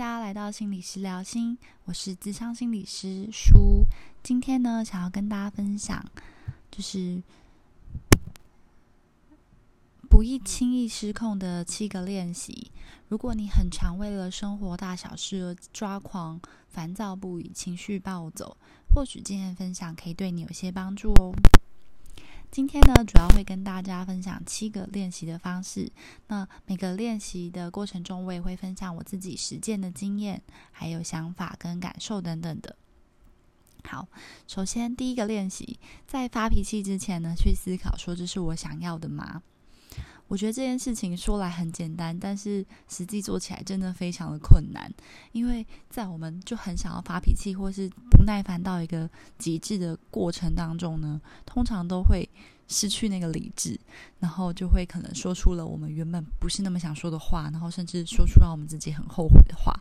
大家来到心理师聊心，我是智商心理师舒。今天呢，想要跟大家分享，就是不易轻易失控的七个练习。如果你很常为了生活大小事而抓狂、烦躁不已、情绪暴走，或许今天分享可以对你有些帮助哦。今天呢，主要会跟大家分享七个练习的方式。那每个练习的过程中，我也会分享我自己实践的经验，还有想法跟感受等等的。好，首先第一个练习，在发脾气之前呢，去思考说这是我想要的吗？我觉得这件事情说来很简单，但是实际做起来真的非常的困难。因为在我们就很想要发脾气，或是不耐烦到一个极致的过程当中呢，通常都会失去那个理智，然后就会可能说出了我们原本不是那么想说的话，然后甚至说出让我们自己很后悔的话。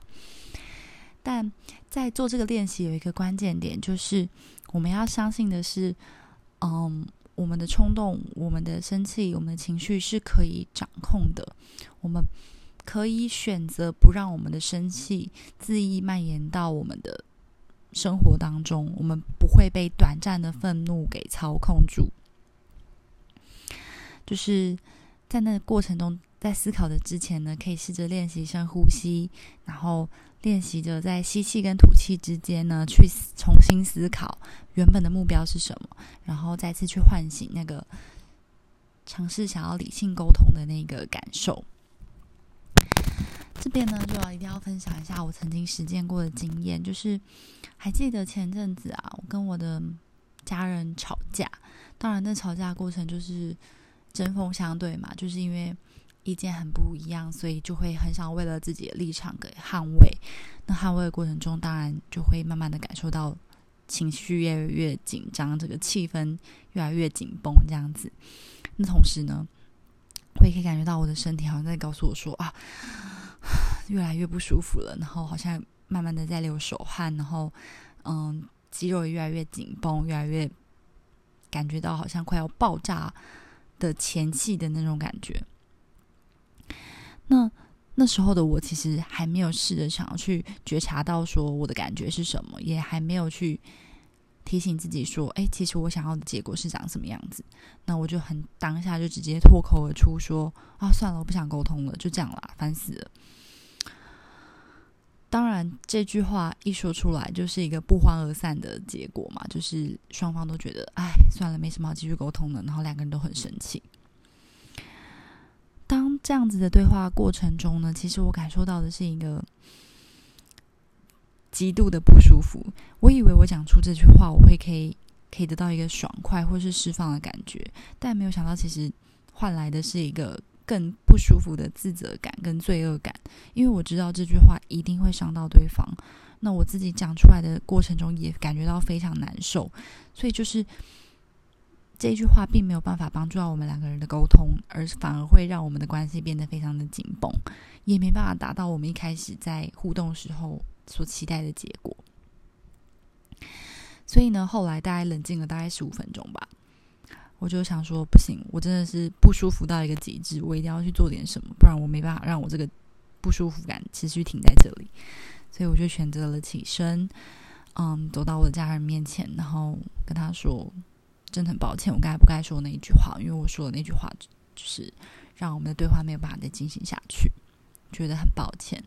但在做这个练习有一个关键点，就是我们要相信的是，嗯。我们的冲动、我们的生气、我们的情绪是可以掌控的。我们可以选择不让我们的生气恣意蔓延到我们的生活当中。我们不会被短暂的愤怒给操控住。就是在那个过程中，在思考的之前呢，可以试着练习深呼吸，然后。练习着在吸气跟吐气之间呢，去重新思考原本的目标是什么，然后再次去唤醒那个尝试想要理性沟通的那个感受。这边呢，就要一定要分享一下我曾经实践过的经验，就是还记得前阵子啊，我跟我的家人吵架，当然那吵架过程就是针锋相对嘛，就是因为。意见很不一样，所以就会很想为了自己的立场给捍卫。那捍卫的过程中，当然就会慢慢的感受到情绪越来越紧张，这个气氛越来越紧绷，这样子。那同时呢，我也可以感觉到我的身体好像在告诉我说啊，越来越不舒服了。然后好像慢慢的在流手汗，然后嗯，肌肉越来越紧绷，越来越感觉到好像快要爆炸的前气的那种感觉。那那时候的我，其实还没有试着想要去觉察到说我的感觉是什么，也还没有去提醒自己说，哎，其实我想要的结果是长什么样子。那我就很当下就直接脱口而出说，啊，算了，我不想沟通了，就这样啦，烦死了。当然，这句话一说出来，就是一个不欢而散的结果嘛，就是双方都觉得，哎，算了，没什么好继续沟通的，然后两个人都很生气。这样子的对话过程中呢，其实我感受到的是一个极度的不舒服。我以为我讲出这句话，我会可以可以得到一个爽快或是释放的感觉，但没有想到，其实换来的是一个更不舒服的自责感跟罪恶感。因为我知道这句话一定会伤到对方，那我自己讲出来的过程中也感觉到非常难受，所以就是。这句话并没有办法帮助到我们两个人的沟通，而反而会让我们的关系变得非常的紧绷，也没办法达到我们一开始在互动时候所期待的结果。所以呢，后来大概冷静了大概十五分钟吧，我就想说，不行，我真的是不舒服到一个极致，我一定要去做点什么，不然我没办法让我这个不舒服感持续停在这里。所以我就选择了起身，嗯，走到我的家人面前，然后跟他说。真的很抱歉，我刚才不该说那一句话？因为我说的那句话，就是让我们的对话没有办法再进行下去，觉得很抱歉。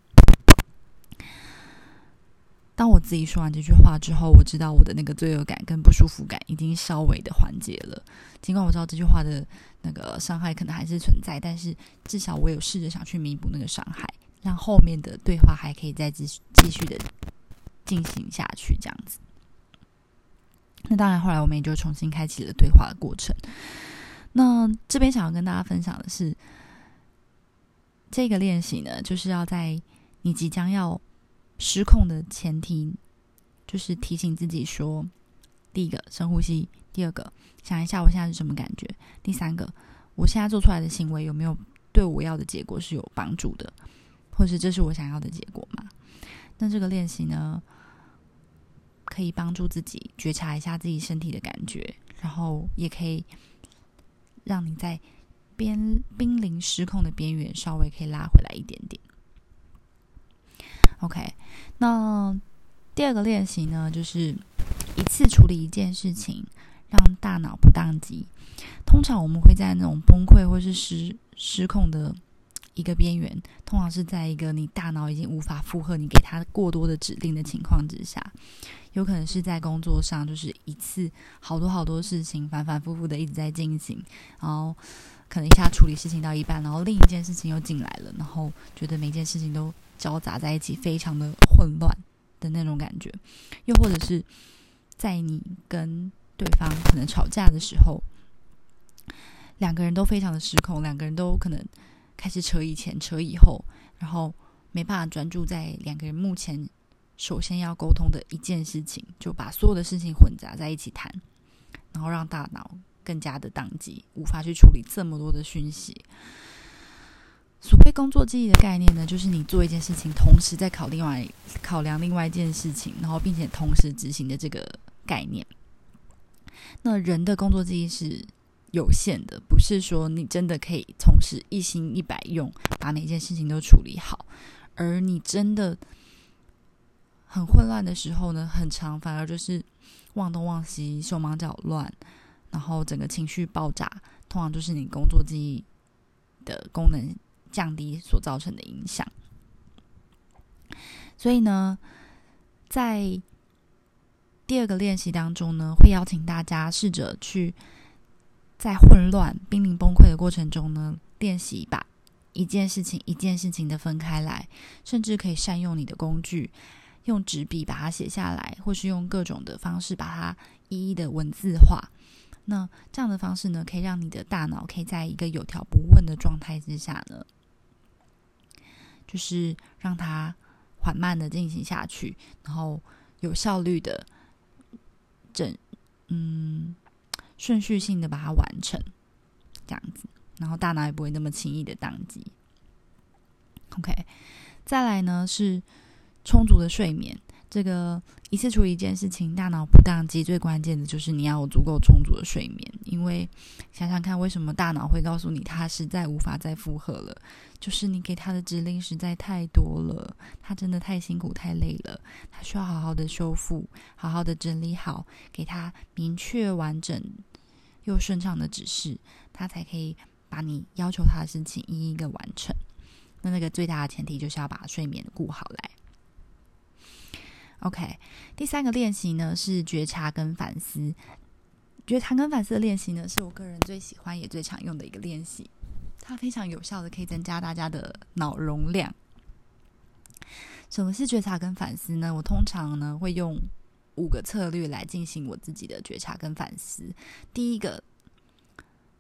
当我自己说完这句话之后，我知道我的那个罪恶感跟不舒服感已经稍微的缓解了。尽管我知道这句话的那个伤害可能还是存在，但是至少我有试着想去弥补那个伤害，让后面的对话还可以再继续继续的进行下去，这样子。那当然，后来我们也就重新开启了对话的过程。那这边想要跟大家分享的是，这个练习呢，就是要在你即将要失控的前提，就是提醒自己说：第一个，深呼吸；第二个，想一下我现在是什么感觉；第三个，我现在做出来的行为有没有对我要的结果是有帮助的，或是这是我想要的结果吗？那这个练习呢？可以帮助自己觉察一下自己身体的感觉，然后也可以让你在边濒临失控的边缘稍微可以拉回来一点点。OK，那第二个练习呢，就是一次处理一件事情，让大脑不宕机。通常我们会在那种崩溃或是失失控的一个边缘，通常是在一个你大脑已经无法负荷你给他过多的指令的情况之下，有可能是在工作上，就是一次好多好多事情反反复复的一直在进行，然后可能一下处理事情到一半，然后另一件事情又进来了，然后觉得每件事情都交杂在一起，非常的混乱的那种感觉，又或者是在你跟对方可能吵架的时候。两个人都非常的失控，两个人都可能开始扯以前、扯以后，然后没办法专注在两个人目前首先要沟通的一件事情，就把所有的事情混杂在一起谈，然后让大脑更加的宕机，无法去处理这么多的讯息。所谓工作记忆的概念呢，就是你做一件事情，同时在考另外考量另外一件事情，然后并且同时执行的这个概念。那人的工作记忆是。有限的，不是说你真的可以从事一心一百用，把每件事情都处理好。而你真的很混乱的时候呢，很长，反而就是忘东忘西、手忙脚乱，然后整个情绪爆炸，通常就是你工作记忆的功能降低所造成的影响。所以呢，在第二个练习当中呢，会邀请大家试着去。在混乱、濒临崩溃的过程中呢，练习把一件事情一件事情的分开来，甚至可以善用你的工具，用纸笔把它写下来，或是用各种的方式把它一一的文字化。那这样的方式呢，可以让你的大脑可以在一个有条不紊的状态之下呢，就是让它缓慢的进行下去，然后有效率的整，嗯。顺序性的把它完成，这样子，然后大脑也不会那么轻易的宕机。OK，再来呢是充足的睡眠。这个一次处理一件事情，大脑不宕机，最关键的就是你要有足够充足的睡眠。因为想想看，为什么大脑会告诉你它实在无法再负荷了？就是你给他的指令实在太多了，他真的太辛苦太累了，他需要好好的修复，好好的整理好，给他明确完整。又顺畅的指示，他才可以把你要求他的事情一一个完成。那那个最大的前提就是要把睡眠顾好来。OK，第三个练习呢是觉察跟反思。觉察跟反思的练习呢，是我个人最喜欢也最常用的一个练习。它非常有效的可以增加大家的脑容量。什么是觉察跟反思呢？我通常呢会用。五个策略来进行我自己的觉察跟反思。第一个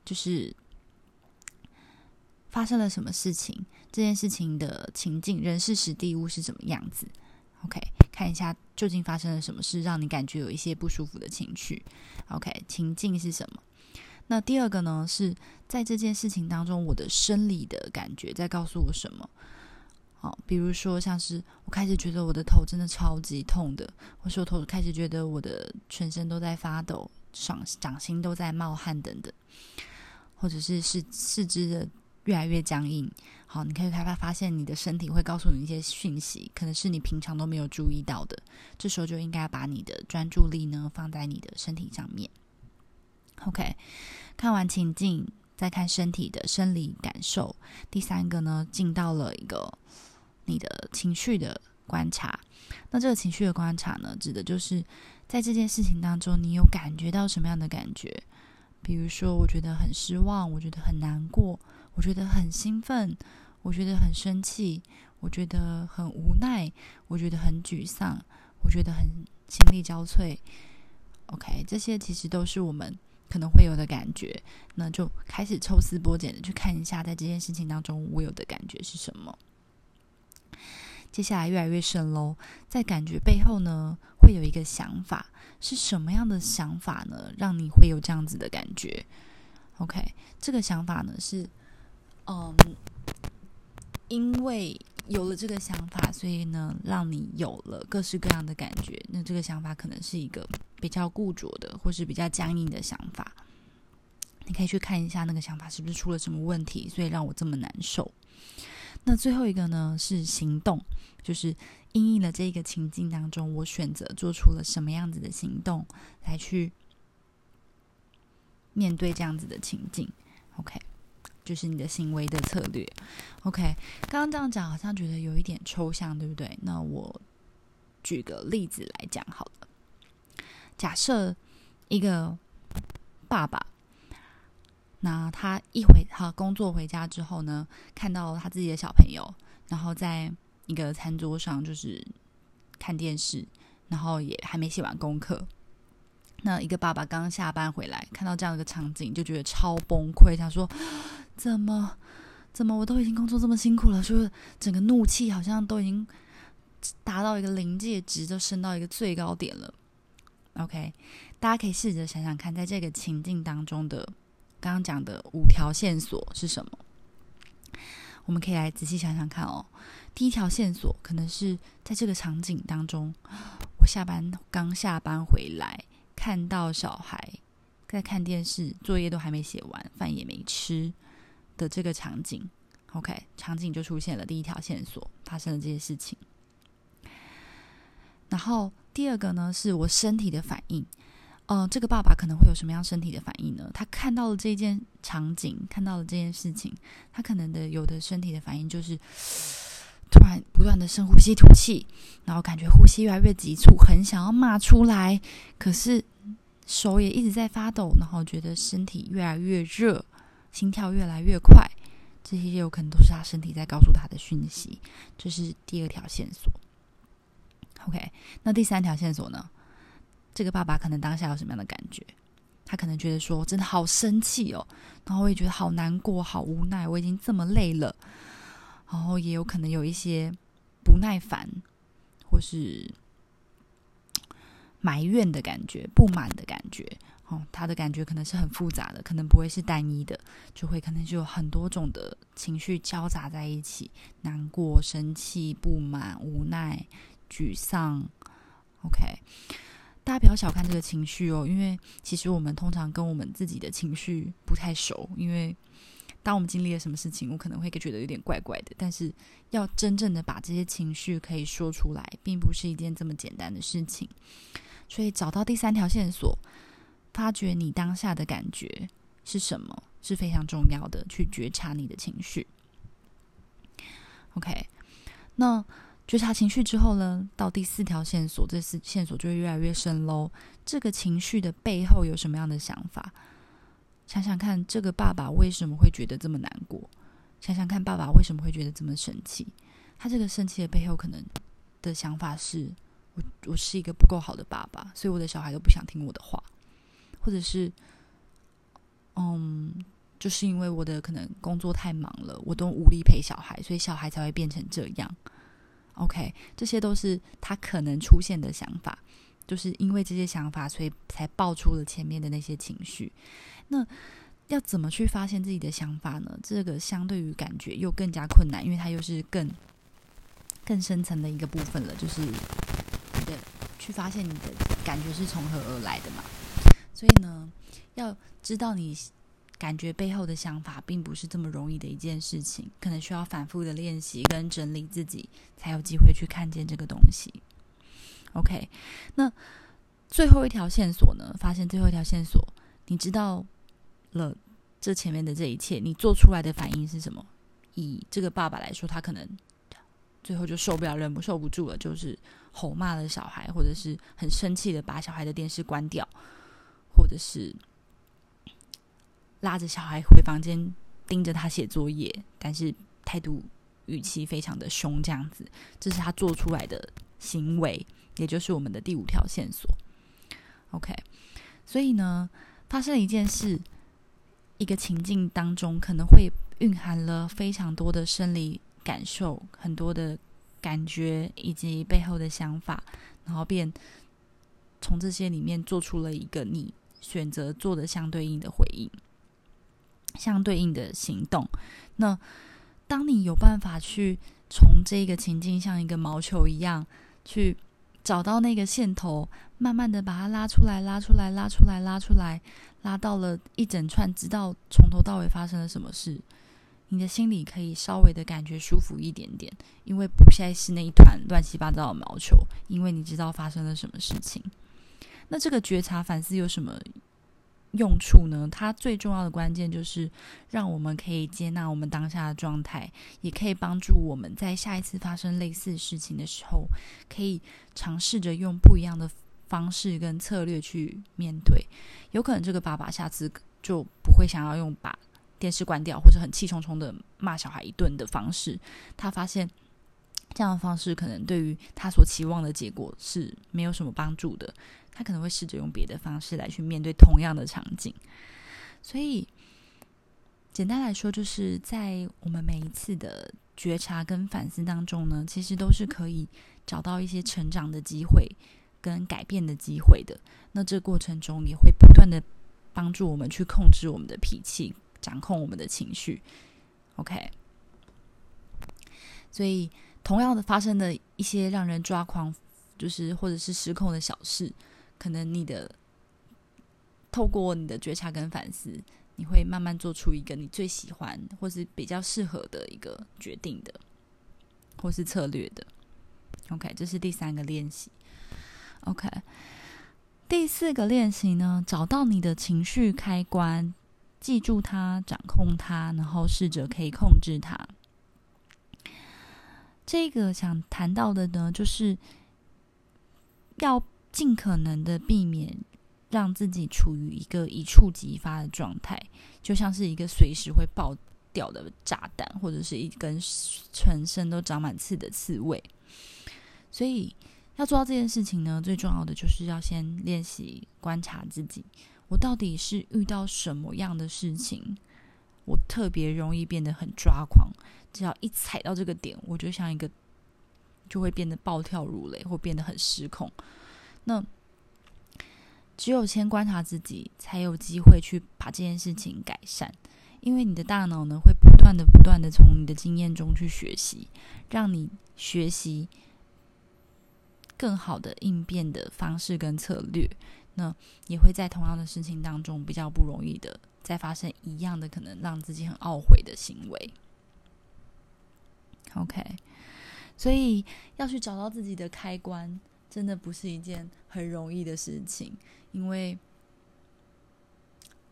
就是发生了什么事情，这件事情的情境、人事、时地物是什么样子。OK，看一下究竟发生了什么事，让你感觉有一些不舒服的情绪。OK，情境是什么？那第二个呢，是在这件事情当中，我的生理的感觉在告诉我什么？好，比如说像是我开始觉得我的头真的超级痛的，或是我头开始觉得我的全身都在发抖，掌掌心都在冒汗等等，或者是四四肢的越来越僵硬。好，你可以开发发现你的身体会告诉你一些讯息，可能是你平常都没有注意到的。这时候就应该把你的专注力呢放在你的身体上面。OK，看完情境，再看身体的生理感受。第三个呢，进到了一个。你的情绪的观察，那这个情绪的观察呢，指的就是在这件事情当中，你有感觉到什么样的感觉？比如说，我觉得很失望，我觉得很难过，我觉得很兴奋，我觉得很生气，我觉得很无奈，我觉得很沮丧，我觉得很心力交瘁。OK，这些其实都是我们可能会有的感觉。那就开始抽丝剥茧的去看一下，在这件事情当中，我有的感觉是什么。接下来越来越深喽，在感觉背后呢，会有一个想法，是什么样的想法呢？让你会有这样子的感觉？OK，这个想法呢是，嗯，因为有了这个想法，所以呢，让你有了各式各样的感觉。那这个想法可能是一个比较固着的，或是比较僵硬的想法。你可以去看一下那个想法是不是出了什么问题，所以让我这么难受。那最后一个呢是行动，就是因应了这个情境当中，我选择做出了什么样子的行动来去面对这样子的情境。OK，就是你的行为的策略。OK，刚刚这样讲好像觉得有一点抽象，对不对？那我举个例子来讲好了。假设一个爸爸。那他一回他工作回家之后呢，看到他自己的小朋友，然后在一个餐桌上就是看电视，然后也还没写完功课。那一个爸爸刚下班回来，看到这样一个场景，就觉得超崩溃，想说：怎么怎么我都已经工作这么辛苦了，就是整个怒气好像都已经达到一个临界值，就升到一个最高点了。OK，大家可以试着想想看，在这个情境当中的。刚刚讲的五条线索是什么？我们可以来仔细想想看哦。第一条线索可能是在这个场景当中，我下班刚下班回来，看到小孩在看电视，作业都还没写完，饭也没吃的这个场景。OK，场景就出现了第一条线索，发生了这些事情。然后第二个呢，是我身体的反应。嗯，这个爸爸可能会有什么样身体的反应呢？他看到了这件场景，看到了这件事情，他可能的有的身体的反应就是突然不断的深呼吸吐气，然后感觉呼吸越来越急促，很想要骂出来，可是手也一直在发抖，然后觉得身体越来越热，心跳越来越快，这些有可能都是他身体在告诉他的讯息。这是第二条线索。OK，那第三条线索呢？这个爸爸可能当下有什么样的感觉？他可能觉得说，真的好生气哦，然后我也觉得好难过、好无奈。我已经这么累了，然后也有可能有一些不耐烦，或是埋怨的感觉、不满的感觉。哦，他的感觉可能是很复杂的，可能不会是单一的，就会可能就有很多种的情绪交杂在一起：难过、生气、不满、无奈、沮丧。OK。大家不要小看这个情绪哦，因为其实我们通常跟我们自己的情绪不太熟。因为当我们经历了什么事情，我可能会觉得有点怪怪的。但是要真正的把这些情绪可以说出来，并不是一件这么简单的事情。所以找到第三条线索，发觉你当下的感觉是什么，是非常重要的。去觉察你的情绪。OK，那。觉察情绪之后呢，到第四条线索，这四线索就会越来越深喽。这个情绪的背后有什么样的想法？想想看，这个爸爸为什么会觉得这么难过？想想看，爸爸为什么会觉得这么生气？他这个生气的背后，可能的想法是：我我是一个不够好的爸爸，所以我的小孩都不想听我的话，或者是，嗯，就是因为我的可能工作太忙了，我都无力陪小孩，所以小孩才会变成这样。OK，这些都是他可能出现的想法，就是因为这些想法，所以才爆出了前面的那些情绪。那要怎么去发现自己的想法呢？这个相对于感觉又更加困难，因为它又是更更深层的一个部分了，就是你的去发现你的感觉是从何而来的嘛。所以呢，要知道你。感觉背后的想法并不是这么容易的一件事情，可能需要反复的练习跟整理自己，才有机会去看见这个东西。OK，那最后一条线索呢？发现最后一条线索，你知道了这前面的这一切，你做出来的反应是什么？以这个爸爸来说，他可能最后就受不了，忍不受不住了，就是吼骂了小孩，或者是很生气的把小孩的电视关掉，或者是。拉着小孩回房间，盯着他写作业，但是态度语气非常的凶，这样子，这是他做出来的行为，也就是我们的第五条线索。OK，所以呢，发生了一件事，一个情境当中可能会蕴含了非常多的生理感受，很多的感觉以及背后的想法，然后便从这些里面做出了一个你选择做的相对应的回应。相对应的行动。那当你有办法去从这个情境像一个毛球一样去找到那个线头，慢慢的把它拉出来，拉出来，拉出来，拉出来，拉到了一整串，直到从头到尾发生了什么事，你的心里可以稍微的感觉舒服一点点，因为不再是那一团乱七八糟的毛球，因为你知道发生了什么事情。那这个觉察反思有什么用处呢？它最重要的关键就是让我们可以接纳我们当下的状态，也可以帮助我们在下一次发生类似事情的时候，可以尝试着用不一样的方式跟策略去面对。有可能这个爸爸下次就不会想要用把。电视关掉，或者很气冲冲的骂小孩一顿的方式，他发现这样的方式可能对于他所期望的结果是没有什么帮助的。他可能会试着用别的方式来去面对同样的场景。所以，简单来说，就是在我们每一次的觉察跟反思当中呢，其实都是可以找到一些成长的机会跟改变的机会的。那这过程中也会不断的帮助我们去控制我们的脾气。掌控我们的情绪，OK。所以，同样的发生的一些让人抓狂，就是或者是失控的小事，可能你的透过你的觉察跟反思，你会慢慢做出一个你最喜欢或是比较适合的一个决定的，或是策略的。OK，这是第三个练习。OK，第四个练习呢，找到你的情绪开关。记住它，掌控它，然后试着可以控制它。这个想谈到的呢，就是要尽可能的避免让自己处于一个一触即发的状态，就像是一个随时会爆掉的炸弹，或者是一根全身都长满刺的刺猬。所以要做到这件事情呢，最重要的就是要先练习观察自己。我到底是遇到什么样的事情，我特别容易变得很抓狂？只要一踩到这个点，我就像一个就会变得暴跳如雷，或变得很失控。那只有先观察自己，才有机会去把这件事情改善。因为你的大脑呢，会不断的、不断的从你的经验中去学习，让你学习更好的应变的方式跟策略。那也会在同样的事情当中比较不容易的再发生一样的可能让自己很懊悔的行为。OK，所以要去找到自己的开关，真的不是一件很容易的事情，因为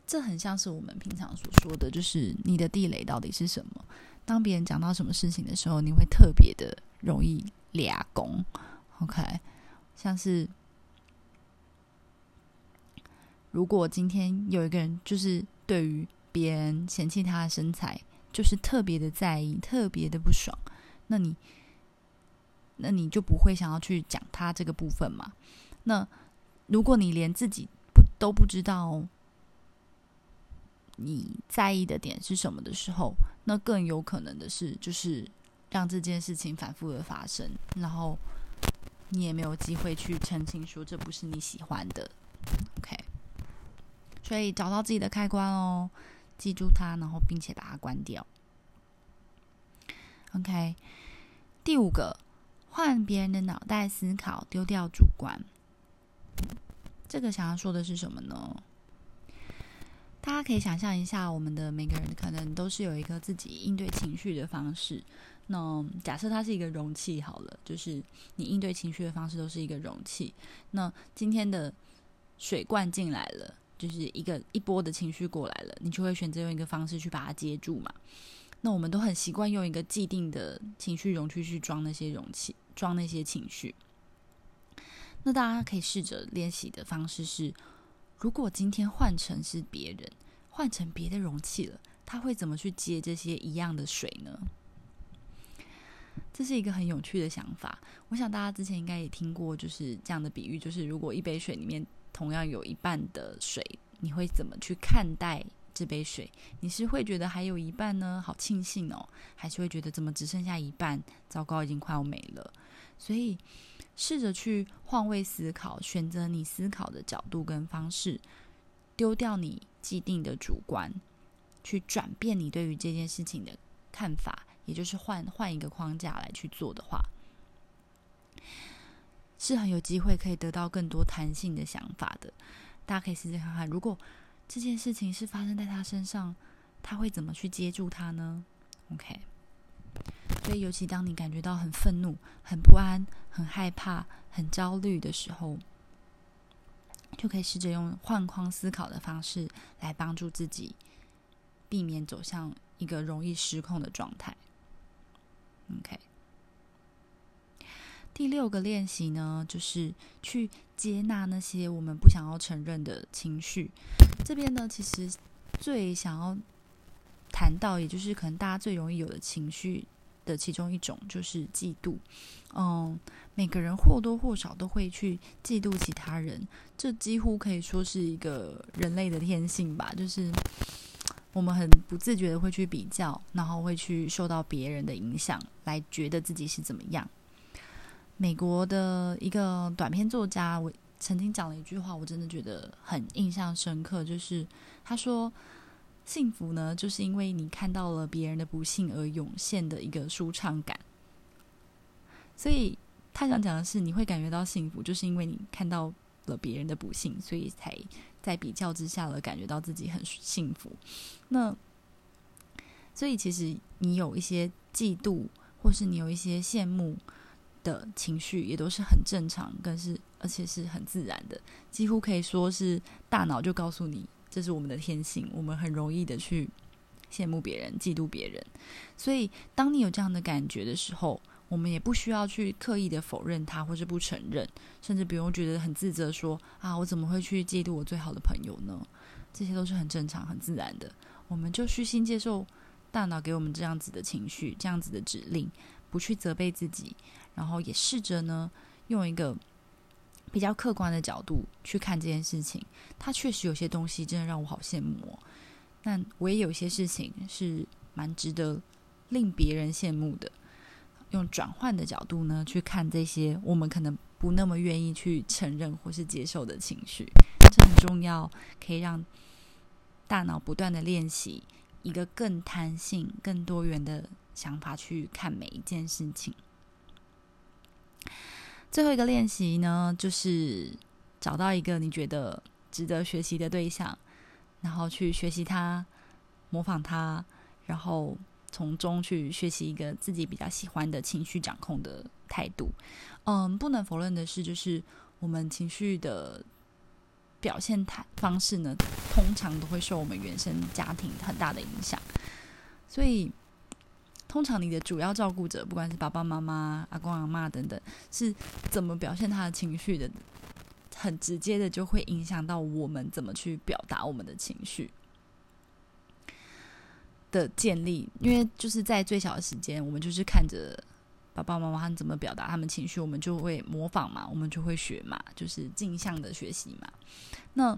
这很像是我们平常所说的就是你的地雷到底是什么。当别人讲到什么事情的时候，你会特别的容易俩攻。OK，像是。如果今天有一个人，就是对于别人嫌弃他的身材，就是特别的在意，特别的不爽，那你，那你就不会想要去讲他这个部分嘛？那如果你连自己不都不知道你在意的点是什么的时候，那更有可能的是，就是让这件事情反复的发生，然后你也没有机会去澄清说这不是你喜欢的。OK。所以找到自己的开关哦，记住它，然后并且把它关掉。OK，第五个，换别人的脑袋思考，丢掉主观。这个想要说的是什么呢？大家可以想象一下，我们的每个人可能都是有一个自己应对情绪的方式。那假设它是一个容器好了，就是你应对情绪的方式都是一个容器。那今天的水灌进来了。就是一个一波的情绪过来了，你就会选择用一个方式去把它接住嘛。那我们都很习惯用一个既定的情绪容器去装那些容器，装那些情绪。那大家可以试着练习的方式是：如果今天换成是别人，换成别的容器了，他会怎么去接这些一样的水呢？这是一个很有趣的想法。我想大家之前应该也听过，就是这样的比喻，就是如果一杯水里面。同样有一半的水，你会怎么去看待这杯水？你是会觉得还有一半呢，好庆幸哦，还是会觉得怎么只剩下一半？糟糕，已经快要没了。所以试着去换位思考，选择你思考的角度跟方式，丢掉你既定的主观，去转变你对于这件事情的看法，也就是换换一个框架来去做的话。是很有机会可以得到更多弹性的想法的。大家可以试试看看，如果这件事情是发生在他身上，他会怎么去接住他呢？OK，所以尤其当你感觉到很愤怒、很不安、很害怕、很焦虑的时候，就可以试着用换框思考的方式来帮助自己，避免走向一个容易失控的状态。OK，第六个练习呢，就是去接纳那些我们不想要承认的情绪。这边呢，其实最想要谈到，也就是可能大家最容易有的情绪的其中一种，就是嫉妒。嗯，每个人或多或少都会去嫉妒其他人，这几乎可以说是一个人类的天性吧，就是。我们很不自觉的会去比较，然后会去受到别人的影响，来觉得自己是怎么样。美国的一个短篇作家，我曾经讲了一句话，我真的觉得很印象深刻，就是他说：“幸福呢，就是因为你看到了别人的不幸而涌现的一个舒畅感。”所以他想讲的是，你会感觉到幸福，就是因为你看到了别人的不幸，所以才。在比较之下了感觉到自己很幸福，那所以其实你有一些嫉妒，或是你有一些羡慕的情绪，也都是很正常，更是而且是很自然的，几乎可以说是大脑就告诉你，这是我们的天性，我们很容易的去羡慕别人、嫉妒别人。所以当你有这样的感觉的时候，我们也不需要去刻意的否认他，或是不承认，甚至不用觉得很自责，说啊，我怎么会去嫉妒我最好的朋友呢？这些都是很正常、很自然的。我们就虚心接受大脑给我们这样子的情绪、这样子的指令，不去责备自己，然后也试着呢，用一个比较客观的角度去看这件事情。它确实有些东西真的让我好羡慕，但我也有些事情是蛮值得令别人羡慕的。用转换的角度呢，去看这些我们可能不那么愿意去承认或是接受的情绪，这很重要，可以让大脑不断的练习一个更弹性、更多元的想法去看每一件事情。最后一个练习呢，就是找到一个你觉得值得学习的对象，然后去学习他，模仿他，然后。从中去学习一个自己比较喜欢的情绪掌控的态度。嗯，不能否认的是，就是我们情绪的表现态方式呢，通常都会受我们原生家庭很大的影响。所以，通常你的主要照顾者，不管是爸爸妈妈、阿公阿妈等等，是怎么表现他的情绪的，很直接的就会影响到我们怎么去表达我们的情绪。的建立，因为就是在最小的时间，我们就是看着爸爸妈妈他们怎么表达他们情绪，我们就会模仿嘛，我们就会学嘛，就是镜像的学习嘛。那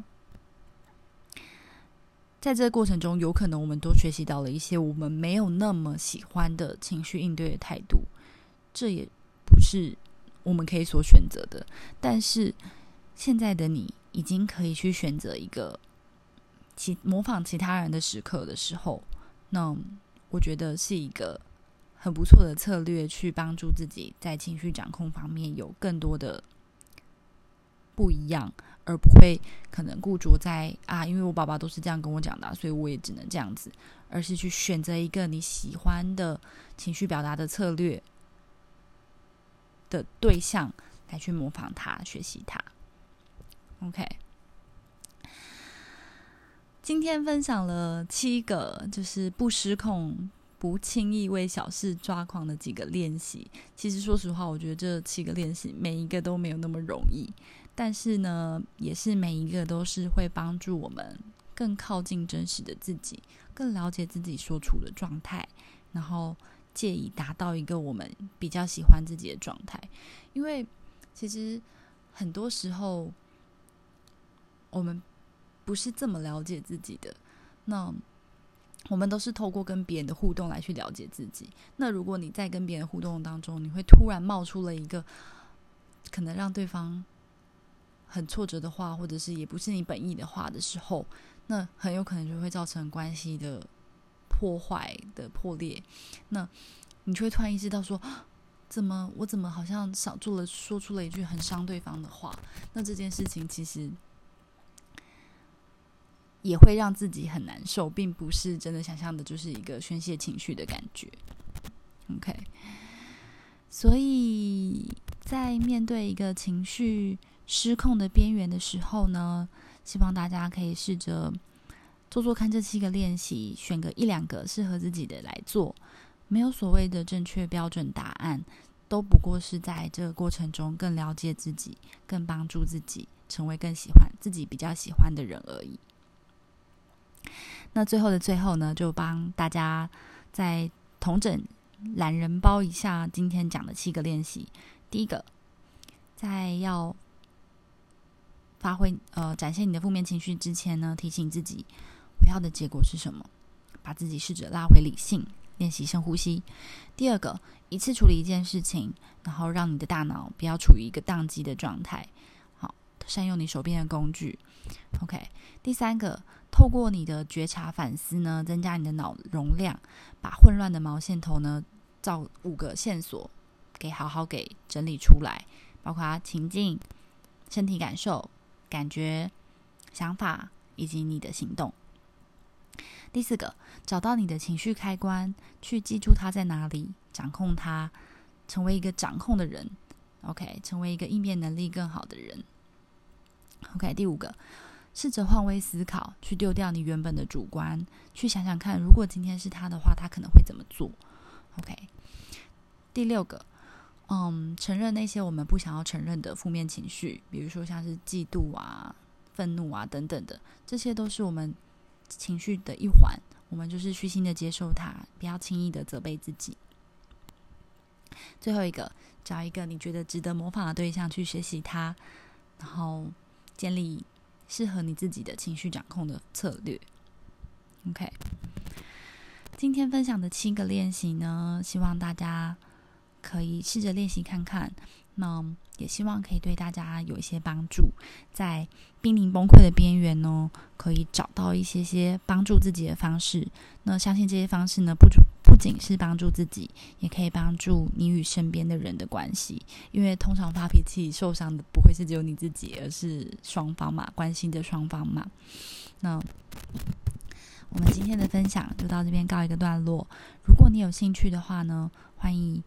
在这个过程中，有可能我们都学习到了一些我们没有那么喜欢的情绪应对的态度，这也不是我们可以所选择的。但是现在的你已经可以去选择一个其模仿其他人的时刻的时候。那我觉得是一个很不错的策略，去帮助自己在情绪掌控方面有更多的不一样，而不会可能固着在啊，因为我爸爸都是这样跟我讲的，所以我也只能这样子，而是去选择一个你喜欢的情绪表达的策略的对象来去模仿他，学习他。OK。今天分享了七个，就是不失控、不轻易为小事抓狂的几个练习。其实说实话，我觉得这七个练习每一个都没有那么容易，但是呢，也是每一个都是会帮助我们更靠近真实的自己，更了解自己所处的状态，然后借以达到一个我们比较喜欢自己的状态。因为其实很多时候，我们。不是这么了解自己的，那我们都是透过跟别人的互动来去了解自己。那如果你在跟别人互动当中，你会突然冒出了一个可能让对方很挫折的话，或者是也不是你本意的话的时候，那很有可能就会造成关系的破坏的破裂。那你就会突然意识到说，怎么我怎么好像少做了，说出了一句很伤对方的话？那这件事情其实。也会让自己很难受，并不是真的想象的，就是一个宣泄情绪的感觉。OK，所以在面对一个情绪失控的边缘的时候呢，希望大家可以试着做做看这七个练习，选个一两个适合自己的来做。没有所谓的正确标准答案，都不过是在这个过程中更了解自己，更帮助自己成为更喜欢自己比较喜欢的人而已。那最后的最后呢，就帮大家再同整懒人包一下今天讲的七个练习。第一个，在要发挥呃展现你的负面情绪之前呢，提醒自己我要的结果是什么，把自己试着拉回理性。练习深呼吸。第二个，一次处理一件事情，然后让你的大脑不要处于一个宕机的状态。好，善用你手边的工具。OK。第三个，透过你的觉察反思呢，增加你的脑容量，把混乱的毛线头呢，造五个线索给好好给整理出来，包括情境、身体感受、感觉、想法以及你的行动。第四个，找到你的情绪开关，去记住它在哪里，掌控它，成为一个掌控的人。OK，成为一个应变能力更好的人。OK，第五个，试着换位思考，去丢掉你原本的主观，去想想看，如果今天是他的话，他可能会怎么做？OK，第六个，嗯，承认那些我们不想要承认的负面情绪，比如说像是嫉妒啊、愤怒啊等等的，这些都是我们。情绪的一环，我们就是虚心的接受它，不要轻易的责备自己。最后一个，找一个你觉得值得模仿的对象去学习它，然后建立适合你自己的情绪掌控的策略。OK，今天分享的七个练习呢，希望大家可以试着练习看看。那也希望可以对大家有一些帮助，在濒临崩溃的边缘呢，可以找到一些些帮助自己的方式。那相信这些方式呢，不不仅是帮助自己，也可以帮助你与身边的人的关系。因为通常发脾气受伤的不会是只有你自己，而是双方嘛，关心的双方嘛。那我们今天的分享就到这边告一个段落。如果你有兴趣的话呢，欢迎。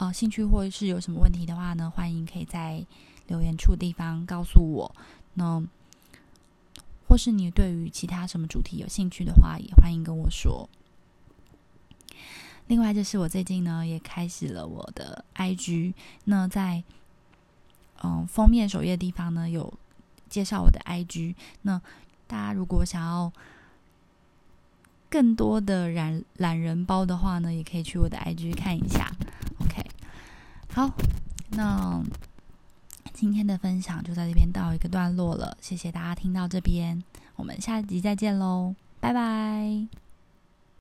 啊，兴趣或是有什么问题的话呢，欢迎可以在留言处地方告诉我。那或是你对于其他什么主题有兴趣的话，也欢迎跟我说。另外，就是我最近呢也开始了我的 IG，那在嗯封面首页地方呢有介绍我的 IG。那大家如果想要更多的懒懒人包的话呢，也可以去我的 IG 看一下。好，那今天的分享就在这边到一个段落了，谢谢大家听到这边，我们下集再见喽，拜拜。